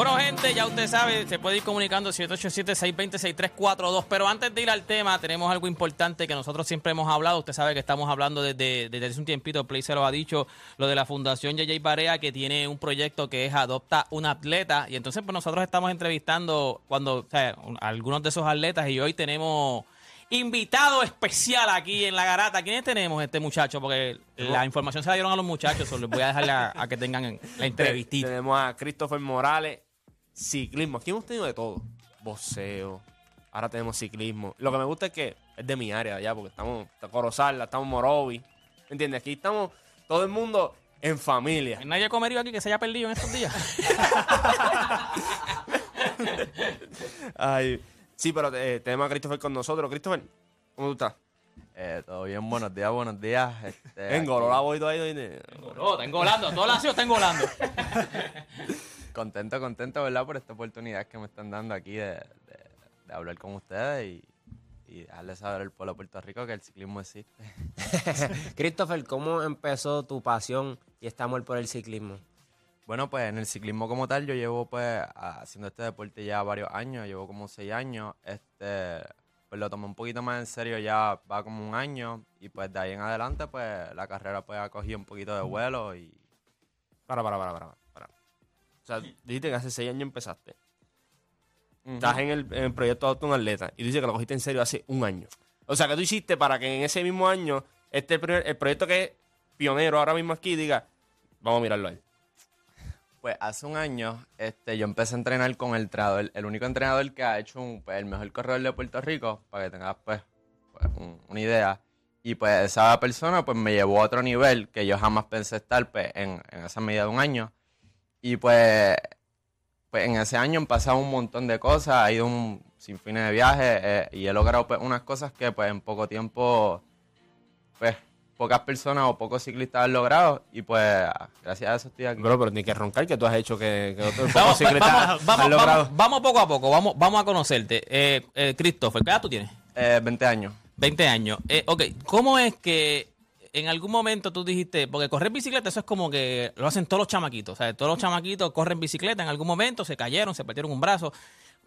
Bueno, gente, ya usted sabe, se puede ir comunicando 787-620-6342. Pero antes de ir al tema, tenemos algo importante que nosotros siempre hemos hablado. Usted sabe que estamos hablando desde, desde hace un tiempito, Play se lo ha dicho, lo de la Fundación JJ Barea, que tiene un proyecto que es Adopta un Atleta. Y entonces, pues nosotros estamos entrevistando cuando, o sea, un- algunos de esos atletas y hoy tenemos invitado especial aquí en la garata. ¿Quiénes tenemos este muchacho? Porque la información se la dieron a los muchachos, so les voy a dejar a, a que tengan la entrevistita. Tenemos a Christopher Morales, ciclismo. Aquí hemos tenido de todo. Boxeo. Ahora tenemos ciclismo. Lo que me gusta es que es de mi área allá, porque estamos en Corozal, estamos en Morovi. ¿Me entiendes? Aquí estamos todo el mundo en familia. ¿Nadie ha comido aquí que se haya perdido en estos días? Ay, sí, pero eh, tenemos a Christopher con nosotros. Christopher, ¿cómo tú estás? Eh, todo bien, buenos días, buenos días. Este, Engololado y todo ahí. ¿no? No, está engolando. Todo el ácido está engolando. Contento, contento, ¿verdad? Por esta oportunidad que me están dando aquí de, de- de hablar con ustedes y, y dejarles saber al pueblo de Puerto Rico que el ciclismo existe. Christopher, ¿cómo empezó tu pasión y este amor por el ciclismo? Bueno, pues en el ciclismo como tal, yo llevo pues haciendo este deporte ya varios años, llevo como seis años. Este, pues lo tomé un poquito más en serio ya va como un año y pues de ahí en adelante pues la carrera pues ha cogido un poquito de vuelo y Para, para, para, para, sea, dijiste que hace seis años empezaste. Estás en el, en el proyecto Adopta un Atleta y dices que lo cogiste en serio hace un año. O sea, que tú hiciste para que en ese mismo año, este el, primer- el proyecto que es pionero ahora mismo aquí, diga, vamos a mirarlo a él. Pues hace un año este, yo empecé a entrenar con el entrenador, el único entrenador que ha hecho un, pues, el mejor corredor de Puerto Rico, para que tengas pues, pues, un- una idea. Y pues esa persona pues me llevó a otro nivel que yo jamás pensé estar pues, en, en esa medida de un año. Y pues, pues en ese año han pasado un montón de cosas, ha ido un sinfín de viajes eh, y he logrado pues, unas cosas que pues en poco tiempo pues pocas personas o pocos ciclistas han logrado y pues gracias a eso estoy aquí. Bro, pero ni que roncar que tú has hecho que, que otros Vamos, ciclistas vamos, vamos, han logrado. vamos, vamos poco a poco. Vamos, vamos a conocerte. Eh, eh, Christopher, ¿qué edad tú tienes? Eh, 20 años. 20 años. Eh, ok, ¿cómo es que en algún momento tú dijiste, porque correr bicicleta, eso es como que lo hacen todos los chamaquitos, o sea, todos los chamaquitos corren bicicleta en algún momento, se cayeron, se partieron un brazo.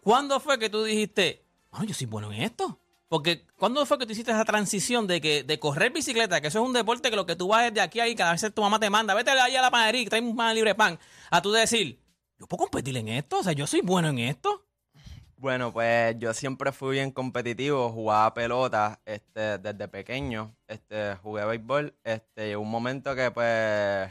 ¿Cuándo fue que tú dijiste, bueno, yo soy bueno en esto? Porque ¿cuándo fue que tú hiciste esa transición de que de correr bicicleta, que eso es un deporte que lo que tú vas de aquí a ahí, cada vez tu mamá te manda, vete ahí a la panadería trae un pan libre pan, a tú decir, yo puedo competir en esto, o sea, yo soy bueno en esto? Bueno, pues yo siempre fui bien competitivo, jugaba pelota este, desde pequeño, este, jugué béisbol, este, un momento que pues,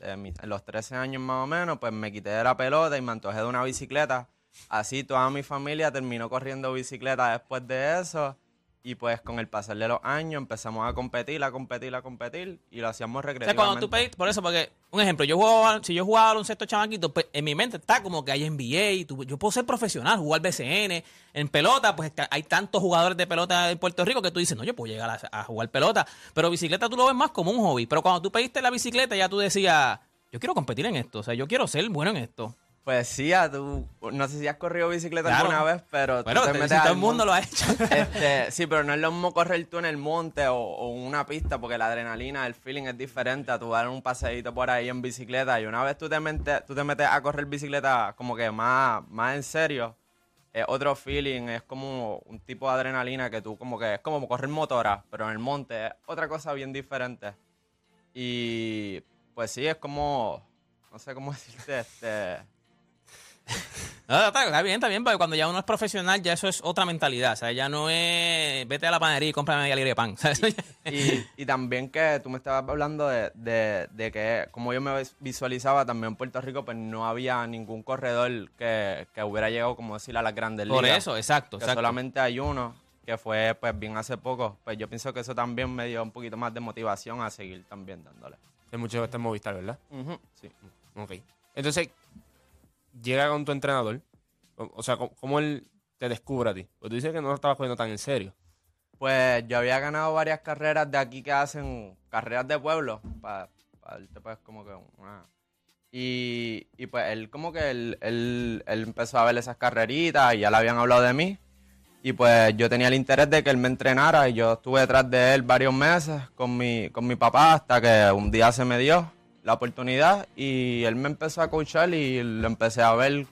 de mis- los 13 años más o menos, pues me quité de la pelota y me antojé de una bicicleta. Así toda mi familia terminó corriendo bicicleta después de eso y pues con el pasar de los años empezamos a competir, a competir, a competir y lo hacíamos O sea, recreativamente. cuando tú pediste, por eso, porque, un ejemplo, yo jugaba, si yo jugaba baloncesto chamaquito, pues en mi mente está como que hay NBA, tú- yo puedo ser profesional, jugar BCN, en pelota, pues hay tantos jugadores de pelota en Puerto Rico que tú dices, no, yo puedo llegar a, a jugar pelota, pero bicicleta tú lo ves más como un hobby, pero cuando tú pediste la bicicleta ya tú decías, yo quiero competir en esto, o sea, yo quiero ser bueno en esto. Pues sí, a tú, no sé si has corrido bicicleta Claro. alguna vez, pero Bueno, te te- metes si todo el mundo lo ha hecho. Este, sí, pero no es lo mismo correr tú en el monte o, o una pista, porque la adrenalina, el feeling es diferente a tú dar un paseíto por ahí en bicicleta. Y una vez tú te metes, tú te metes a correr bicicleta como que más, más en serio, es otro feeling, es como un tipo de adrenalina que tú como que es como correr motora, pero en el monte es otra cosa bien diferente. Y pues sí, es como, no sé cómo decirte, este... No, está, está bien, está bien, porque cuando ya uno es profesional, ya eso es otra mentalidad. O sea, ya no es vete a la panadería y cómprame media libre de pan. Y, y también que tú me estabas hablando de, de- de que como yo me vis- visualizaba también en Puerto Rico, pues no había ningún corredor que, que hubiera llegado, como decir, a las grandes Por ligas. eso, exacto, Que exacto. solamente hay uno, que fue pues bien hace poco, pues yo pienso que eso también me dio un poquito más de motivación a seguir también dándole. Es mucho que está en Movistar, ¿verdad? Sí. Ok. Entonces, llega con tu entrenador. O, sea, ¿cómo, él te descubre a ti? Porque tú dices que no lo estabas cogiendo tan en serio. Pues yo había ganado varias carreras de aquí que hacen carreras de pueblo, para darte pues como que. Y, pues él como que él, él, él empezó a ver esas carreritas y ya le habían hablado de mí. Y pues yo tenía el interés de que él me entrenara y yo estuve detrás de él varios meses con mi, con mi papá hasta que un día se me dio la oportunidad y él me empezó a coachar y lo empecé a ver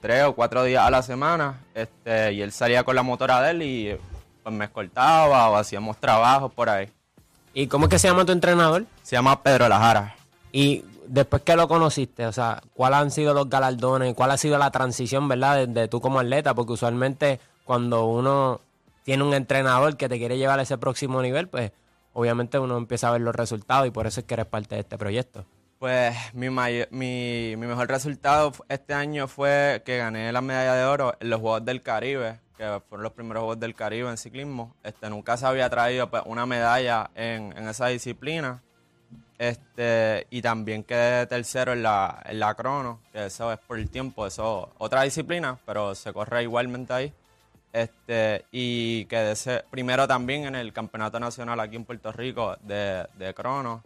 tres o cuatro días a la semana. Este, y él salía con la motora de él y pues me escoltaba o hacíamos trabajos por ahí. ¿Y cómo es que se llama tu entrenador? Se llama Pedro Lajara. Y después que lo conociste, o sea, ¿cuáles han sido los galardones? ¿Cuál ha sido la transición, verdad, de, de tú como atleta? Porque usualmente cuando uno tiene un entrenador que te quiere llevar a ese próximo nivel, pues obviamente uno empieza a ver los resultados y por eso es que eres parte de este proyecto. Pues mi, may- mi, mi mejor resultado este año fue que gané la medalla de oro en los Juegos del Caribe, que fueron los primeros Juegos del Caribe en ciclismo. Este, nunca se había traído pues, una medalla en, en esa disciplina. Este, y también quedé tercero en la, en la crono, que eso es por el tiempo, eso otra disciplina, pero se corre igualmente ahí. Este, y quedé primero también en el campeonato nacional aquí en Puerto Rico de, de crono.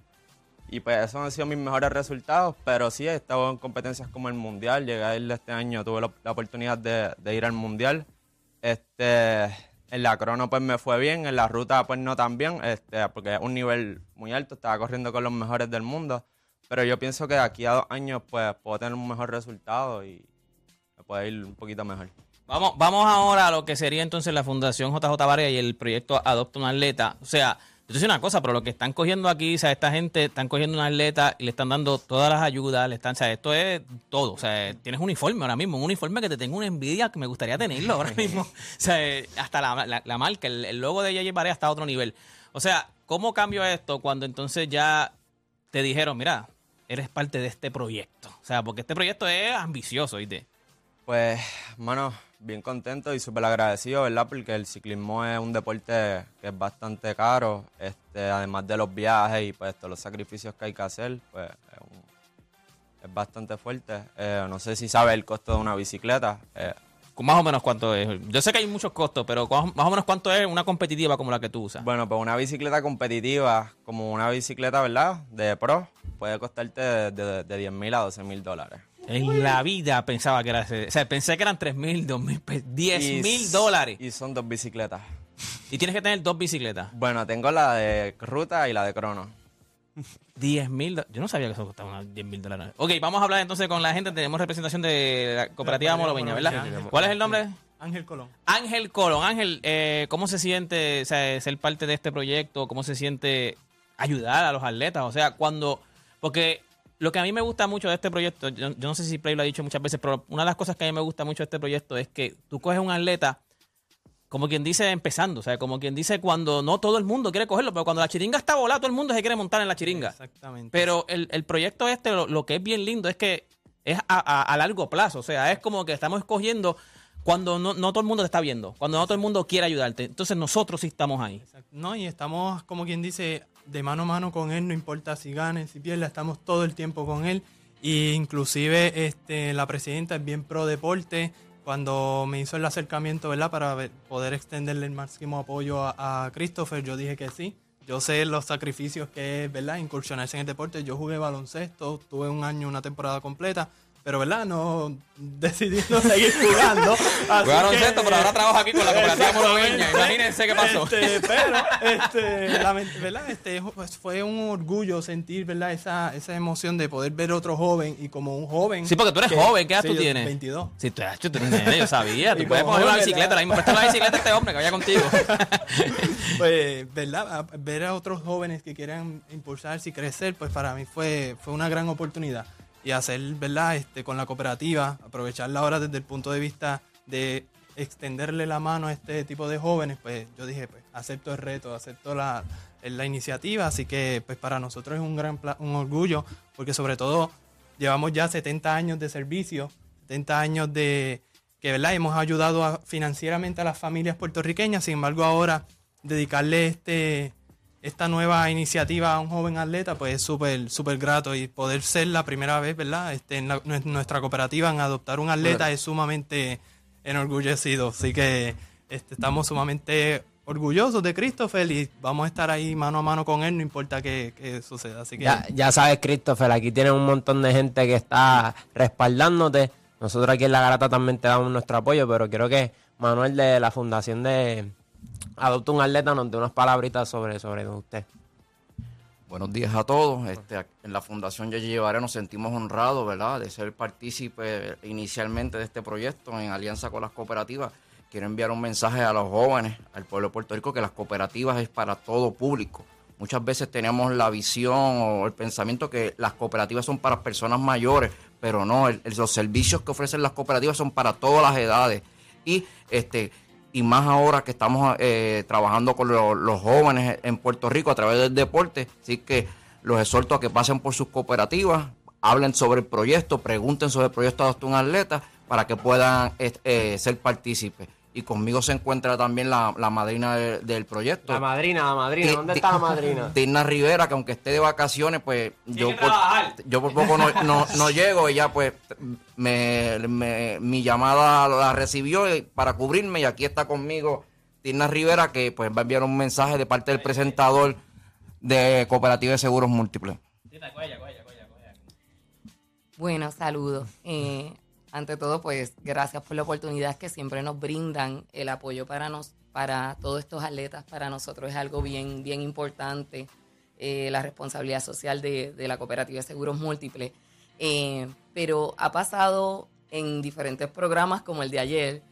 Y pues esos han sido mis mejores resultados, pero sí he estado en competencias como el Mundial. Llegué a ir este año, tuve la, la oportunidad de, de ir al Mundial. Este, en la crono pues me fue bien, en la ruta pues no tan bien, este, porque es un nivel muy alto, estaba corriendo con los mejores del mundo. Pero yo pienso que de aquí a dos años pues puedo tener un mejor resultado y me puede ir un poquito mejor. Vamos, vamos ahora a lo que sería entonces la Fundación JJ Varela y el proyecto Adopta un Atleta. O sea, yo te una cosa, pero lo que están cogiendo aquí, o sea, esta gente están cogiendo un atleta y le están dando todas las ayudas, le están, o sea, esto es todo. O sea, tienes un uniforme ahora mismo, un uniforme que te tengo una envidia que me gustaría tenerlo ahora mismo. O sea, hasta la, la- la marca, el, el logo de JJ Varela está a otro nivel. O sea, ¿cómo cambió esto cuando entonces ya te dijeron, mira, eres parte de este proyecto? O sea, porque este proyecto es ambicioso, ¿viste? Pues, mano, bien contento y súper agradecido, ¿verdad? Porque el ciclismo es un deporte que es bastante caro, este, además de los viajes y pues todos los sacrificios que hay que hacer, pues es, un- es bastante fuerte. Eh, no sé si sabes el costo de una bicicleta. eh, Más o menos cuánto es. Yo sé que hay muchos costos, pero más o menos cuánto es una competitiva como la que tú usas. bueno, pues una bicicleta competitiva, como una bicicleta, ¿verdad? De pro, puede costarte de, de, de 10 mil a 12 mil dólares. En la vida pensaba que era ese. O sea, pensé que eran 3 mil, 2 mil, 10 Y mil dólares. Y son dos bicicletas. Y tienes que tener dos bicicletas. Bueno, tengo la de ruta y la de crono. 10 mil. Yo no sabía que eso costaba unos 10 mil dólares. Ok, vamos a hablar entonces con la gente. Tenemos representación de la cooperativa Moloviña, ¿verdad? Moloviña. ¿Cuál es el nombre? Ángel Colón. Ángel Colón. Ángel, eh, ¿cómo se siente o sea, ser parte de este proyecto? ¿Cómo se siente ayudar a los atletas? O sea, cuando... Porque lo que a mí me gusta mucho de este proyecto, yo, yo no sé si Play lo ha dicho muchas veces, pero una de las cosas que a mí me gusta mucho de este proyecto es que tú coges un atleta, como quien dice, empezando. O sea, como quien dice cuando no todo el mundo quiere cogerlo, pero cuando la chiringa está volada, todo el mundo se quiere montar en la chiringa. Exactamente. Pero el, el proyecto este, lo, lo que es bien lindo es que es a, a- a largo plazo. O sea, es como que estamos escogiendo cuando no, no todo el mundo te está viendo, cuando no todo el mundo quiere ayudarte. Entonces nosotros sí estamos ahí. Exacto. No, y estamos, como quien dice, de mano a mano con él, no importa si gane, si pierde, estamos todo el tiempo con él. Y inclusive este, la presidenta es bien pro deporte. Cuando me hizo el acercamiento, ¿verdad? Para poder extenderle el máximo apoyo a, a Christopher, yo dije que sí. Yo sé los sacrificios que es, ¿verdad? Incursionarse en el deporte. Yo jugué baloncesto, tuve un año, una temporada completa. Pero, ¿verdad? No decidí no seguir jugando. baloncesto, que- pero ahora trabajo aquí con la cooperativa moroveña. Imagínense qué pasó. Este, pero, este, ¿verdad? Este, pues fue un orgullo sentir, ¿verdad? Esa, esa emoción de poder ver otro joven y como un joven. Sí, porque tú eres que- joven, ¿qué edad sí, tú tienes? 22. Sí, tú, eres- tú eres nene, yo sabía. Tú puedes coger una bicicleta, mismo presta la bicicleta a este hombre que vaya contigo. Pues, ¿verdad? Ver a otros jóvenes que quieran impulsarse y crecer, pues para mí fue, fue una gran oportunidad. Y hacer, ¿verdad? Este, con la cooperativa, aprovecharla ahora desde el punto de vista de extenderle la mano a este tipo de jóvenes, pues yo dije, pues acepto el reto, acepto la, la iniciativa, así que pues para nosotros es un gran un orgullo, porque sobre todo llevamos ya 70 años de servicio, 70 años de, que ¿verdad? hemos ayudado financieramente a las familias puertorriqueñas, sin embargo ahora dedicarle este, esta nueva iniciativa a un joven atleta, pues es súper súper grato y poder ser la primera vez, ¿verdad? Este, en la- nue- nuestra cooperativa en adoptar un atleta es sumamente enorgullecido, así que este, estamos sumamente orgullosos de Christopher y vamos a estar ahí mano a mano con él, no importa qué, qué suceda, así que... Ya, ya sabes, Christopher, aquí tienes un montón de gente que está respaldándote. Nosotros aquí en La Garata también te damos nuestro apoyo, pero quiero que Manuel de la Fundación de Adopta un Atleta nos dé unas palabritas sobre, sobre usted. Buenos días a todos. Este, en la Fundación Yo Llevaré nos sentimos honrados, ¿verdad?, de ser partícipe inicialmente de este proyecto en alianza con las cooperativas. Quiero enviar un mensaje a los jóvenes, al pueblo de Puerto Rico, que las cooperativas es para todo público. Muchas veces tenemos la visión o el pensamiento que las cooperativas son para personas mayores, pero no, los servicios que ofrecen las cooperativas son para todas las edades. Y este y más ahora que estamos eh, trabajando con lo- los jóvenes en Puerto Rico a través del deporte. Así que los exhorto a que pasen por sus cooperativas, hablen sobre el proyecto, pregunten sobre el proyecto Adopta un Atleta para que puedan est- eh, ser partícipes. Y conmigo se encuentra también la, la madrina de- del proyecto. La madrina, la madrina, Ti- ¿dónde ti- está la madrina? Tina Rivera, que aunque esté de vacaciones, pues yo por, yo por poco no, no, no llego. Ella, pues, me, me- mi llamada la recibió para cubrirme. Y aquí está conmigo Tina Rivera, que pues va a enviar un mensaje de parte del presentador de Cooperativa de Seguros Múltiples. Bueno, saludos. Eh, ante todo, pues gracias por la oportunidad que siempre nos brindan. El apoyo para nos, para todos estos atletas, para nosotros es algo bien, bien importante. Eh, la responsabilidad social de, de la cooperativa de seguros múltiples. Eh, pero ha pasado en diferentes programas como el de ayer,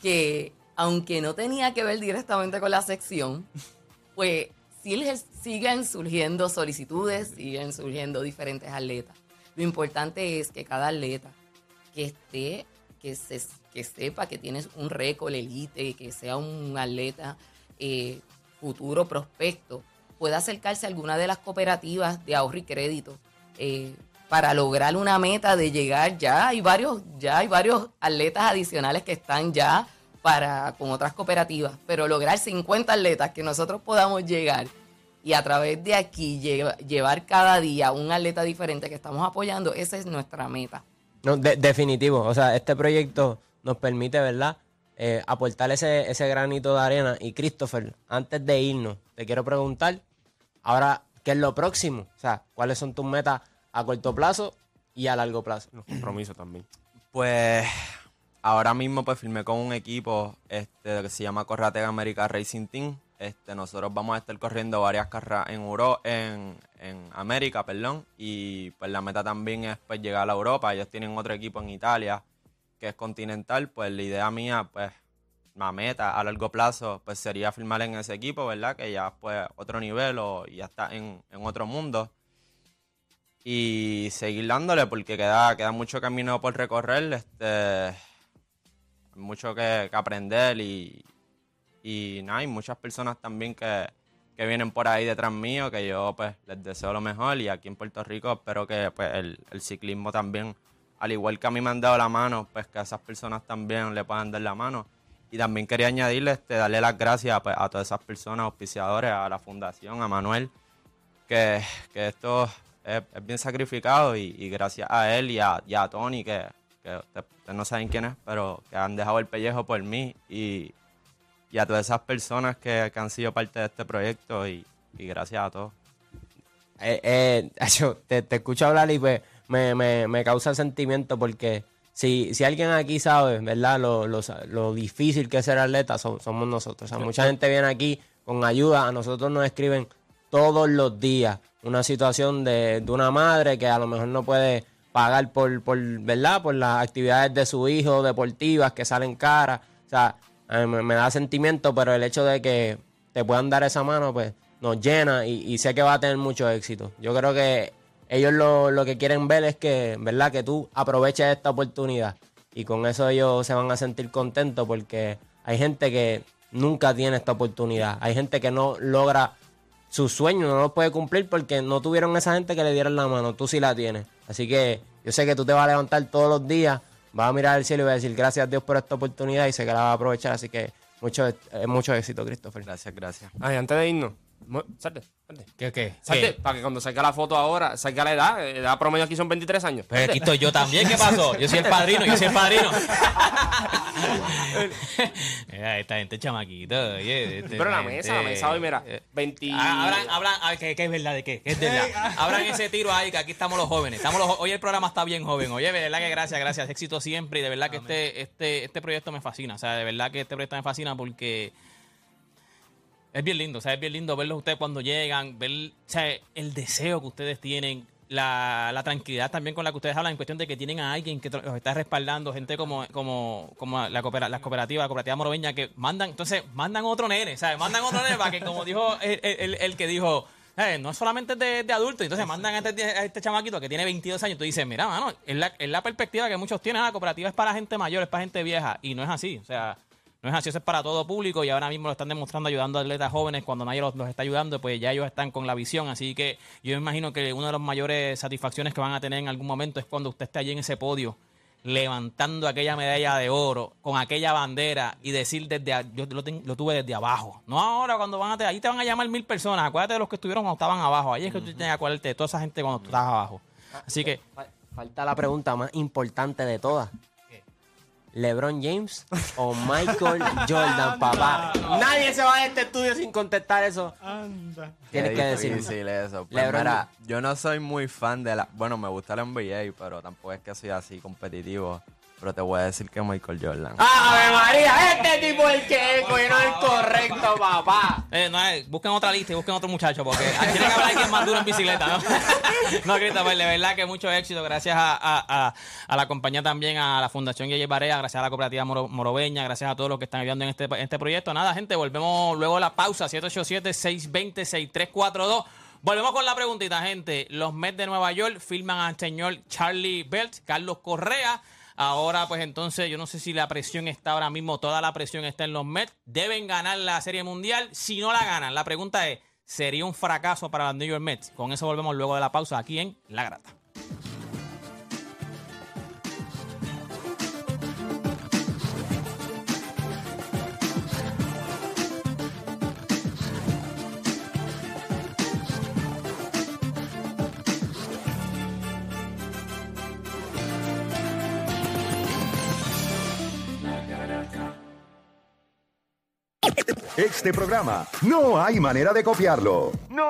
que aunque no tenía que ver directamente con la sección, pues siguen surgiendo solicitudes, siguen surgiendo diferentes atletas. Lo importante es que cada atleta que esté, que, se, que sepa que tienes un récord elite, que sea un atleta eh, futuro prospecto, pueda acercarse a alguna de las cooperativas de ahorro y crédito eh, para lograr una meta de llegar ya hay varios ya hay varios atletas adicionales que están ya para con otras cooperativas pero lograr 50 atletas que nosotros podamos llegar y a través de aquí lleva- llevar cada día un atleta diferente que estamos apoyando esa es nuestra meta No, de- definitivo. O sea, este proyecto nos permite, ¿verdad? Eh, aportar ese, ese granito de arena. Y Christopher, antes de irnos, te quiero preguntar, ahora, ¿qué es lo próximo? O sea, ¿cuáles son tus metas a corto plazo y a largo plazo? Los compromisos también. Pues ahora mismo pues firmé con un equipo este, que se llama Corratega America Racing Team. Este, nosotros vamos a estar corriendo varias carreras en, Euro, en, en América, perdón. Y pues la meta también es pues llegar a Europa. Ellos tienen otro equipo en Italia que es continental. Pues la idea mía, pues la meta a largo plazo pues sería firmar en ese equipo, ¿verdad? Que ya pues otro nivel o ya está en, en otro mundo y seguir dándole porque queda, queda mucho camino por recorrer, este, mucho que, que aprender y, y nada, hay muchas personas también que, que vienen por ahí detrás mío, que yo pues les deseo lo mejor y aquí en Puerto Rico espero que pues el, el ciclismo también, al igual que a mí me han dado la mano, pues que a esas personas también le puedan dar la mano. Y también quería añadirle, este, darle las gracias pues, a todas esas personas, auspiciadores, a la fundación, a Manuel, que, que esto es, es bien sacrificado y, y gracias a él y a, y a Tony, que, que usted- ustedes no saben quién es, pero que han dejado el pellejo por mí y, y a todas esas personas que, han sido parte de este proyecto y, gracias a todos. Eh, eh, te, te escucho hablar y pues me, me, me causa sentimiento porque si, si alguien aquí sabe, ¿verdad? Lo, lo, lo difícil que es ser atleta so- somos nosotros. O sea, mucha gente viene aquí con ayuda, a nosotros nos escriben todos los días una situación de, de una madre que a lo mejor no puede pagar por, por, ¿verdad? Por las actividades de su hijo deportivas que salen caras. O sea, mí me, me da sentimiento, pero el hecho de que te puedan dar esa mano, pues nos llena y, y sé que va a tener mucho éxito. Yo creo que ellos lo, lo que quieren ver es que, ¿verdad? Que tú aproveches esta oportunidad y con eso ellos se van a sentir contentos porque hay gente que nunca tiene esta oportunidad. Hay gente que no logra sus sueños, no los puede cumplir porque no tuvieron esa gente que le dieran la mano. Tú sí la tienes. Así que yo sé que tú te vas a levantar todos los días va a mirar al cielo y va a decir gracias a Dios por esta oportunidad y sé que la va a aprovechar. Así que mucho, eh, mucho éxito, Christopher. Gracias, gracias. Antes de irnos, salte, salte. ¿Qué, qué? Salte, ¿Qué? para que cuando salga la foto ahora, salga la edad, la edad promedio aquí son 23 años. Pero aquí estoy yo también, ¿qué pasó? Yo soy el padrino, yo soy el padrino. Mira, esta gente chamaquito, oye. este, Pero la gente- mesa, la mesa hoy, mira, eh, 20... Ah, Abran, abran, a ver, ¿qué, qué es verdad de qué? ¿Qué es verdad? Abran ese tiro ahí, que aquí estamos los jóvenes. Estamos los, hoy el programa está bien joven. Oye, de verdad que gracias, gracias. Éxito siempre. Y de verdad que este, este, este proyecto me fascina. O sea, de verdad que este proyecto me fascina porque es bien lindo. O sea, es bien lindo verlos ustedes cuando llegan, ver o sea, el deseo que ustedes tienen. La, la tranquilidad también con la que ustedes hablan en cuestión de que tienen a alguien que los está respaldando, gente como, como, como la coopera, las cooperativas, la cooperativa moroveña, que mandan, entonces mandan otro nene, ¿sabes? Mandan otro nene para que, como dijo el, el- el que dijo, eh, no solamente de, de adultos, entonces mandan a este, a este chamaquito que tiene 22 años, tú dices, mira, mano, es la, es la perspectiva que muchos tienen, la cooperativa es para gente mayor, es para gente vieja, y no es así, o sea, no es así, eso es para todo público y ahora mismo lo están demostrando ayudando a atletas jóvenes cuando nadie los, los está ayudando, pues ya ellos están con la visión, así que yo me imagino que una de las mayores satisfacciones que van a tener en algún momento es cuando usted esté allí en ese podio levantando aquella medalla de oro con aquella bandera y decir desde yo lo, ten- lo tuve desde abajo. No ahora cuando van a te, ahí te van a llamar mil personas. Acuérdate de los que estuvieron cuando estaban abajo. Ahí es que tú tienes que acordarte de toda esa gente cuando tú estabas abajo. Así que Fa- Falta la pregunta más importante de todas. ¿LeBron James o Michael Jordan, papá? Nadie se va de este estudio sin contestar eso. Anda. Tienes Qué que decir. difícil eso. Pues LeBron- mira, yo no soy muy fan de la... Bueno, me gusta la NBA, pero tampoco es que soy así competitivo. Pero te voy a decir que Michael Jordan. ¡Ave María! Este tipo es el que es, güey, no es el correcto, papá. Eh, no, eh, busquen otra lista y busquen otro muchacho porque ah, tiene que haber alguien más duro en bicicleta, ¿no? no, Christopher, de verdad que mucho éxito. Gracias a, a- a- a la compañía también, a la Fundación Yeye Barea, gracias a la cooperativa Moro- Moroveña, gracias a todos los que están ayudando en este, en este proyecto. Nada, gente, volvemos luego de la pausa, 787-620-6342. Volvemos con la preguntita, gente. Los Mets de Nueva York firman al señor Charlie Belt, Carlos Correa. Ahora, pues entonces, yo no sé si la presión está ahora mismo, toda la presión está en los Mets. Deben ganar la Serie Mundial. Si no la ganan, la pregunta es, ¿sería un fracaso para los New York Mets? Con eso volvemos luego de la pausa aquí en La Grata. Este programa no hay manera de copiarlo. No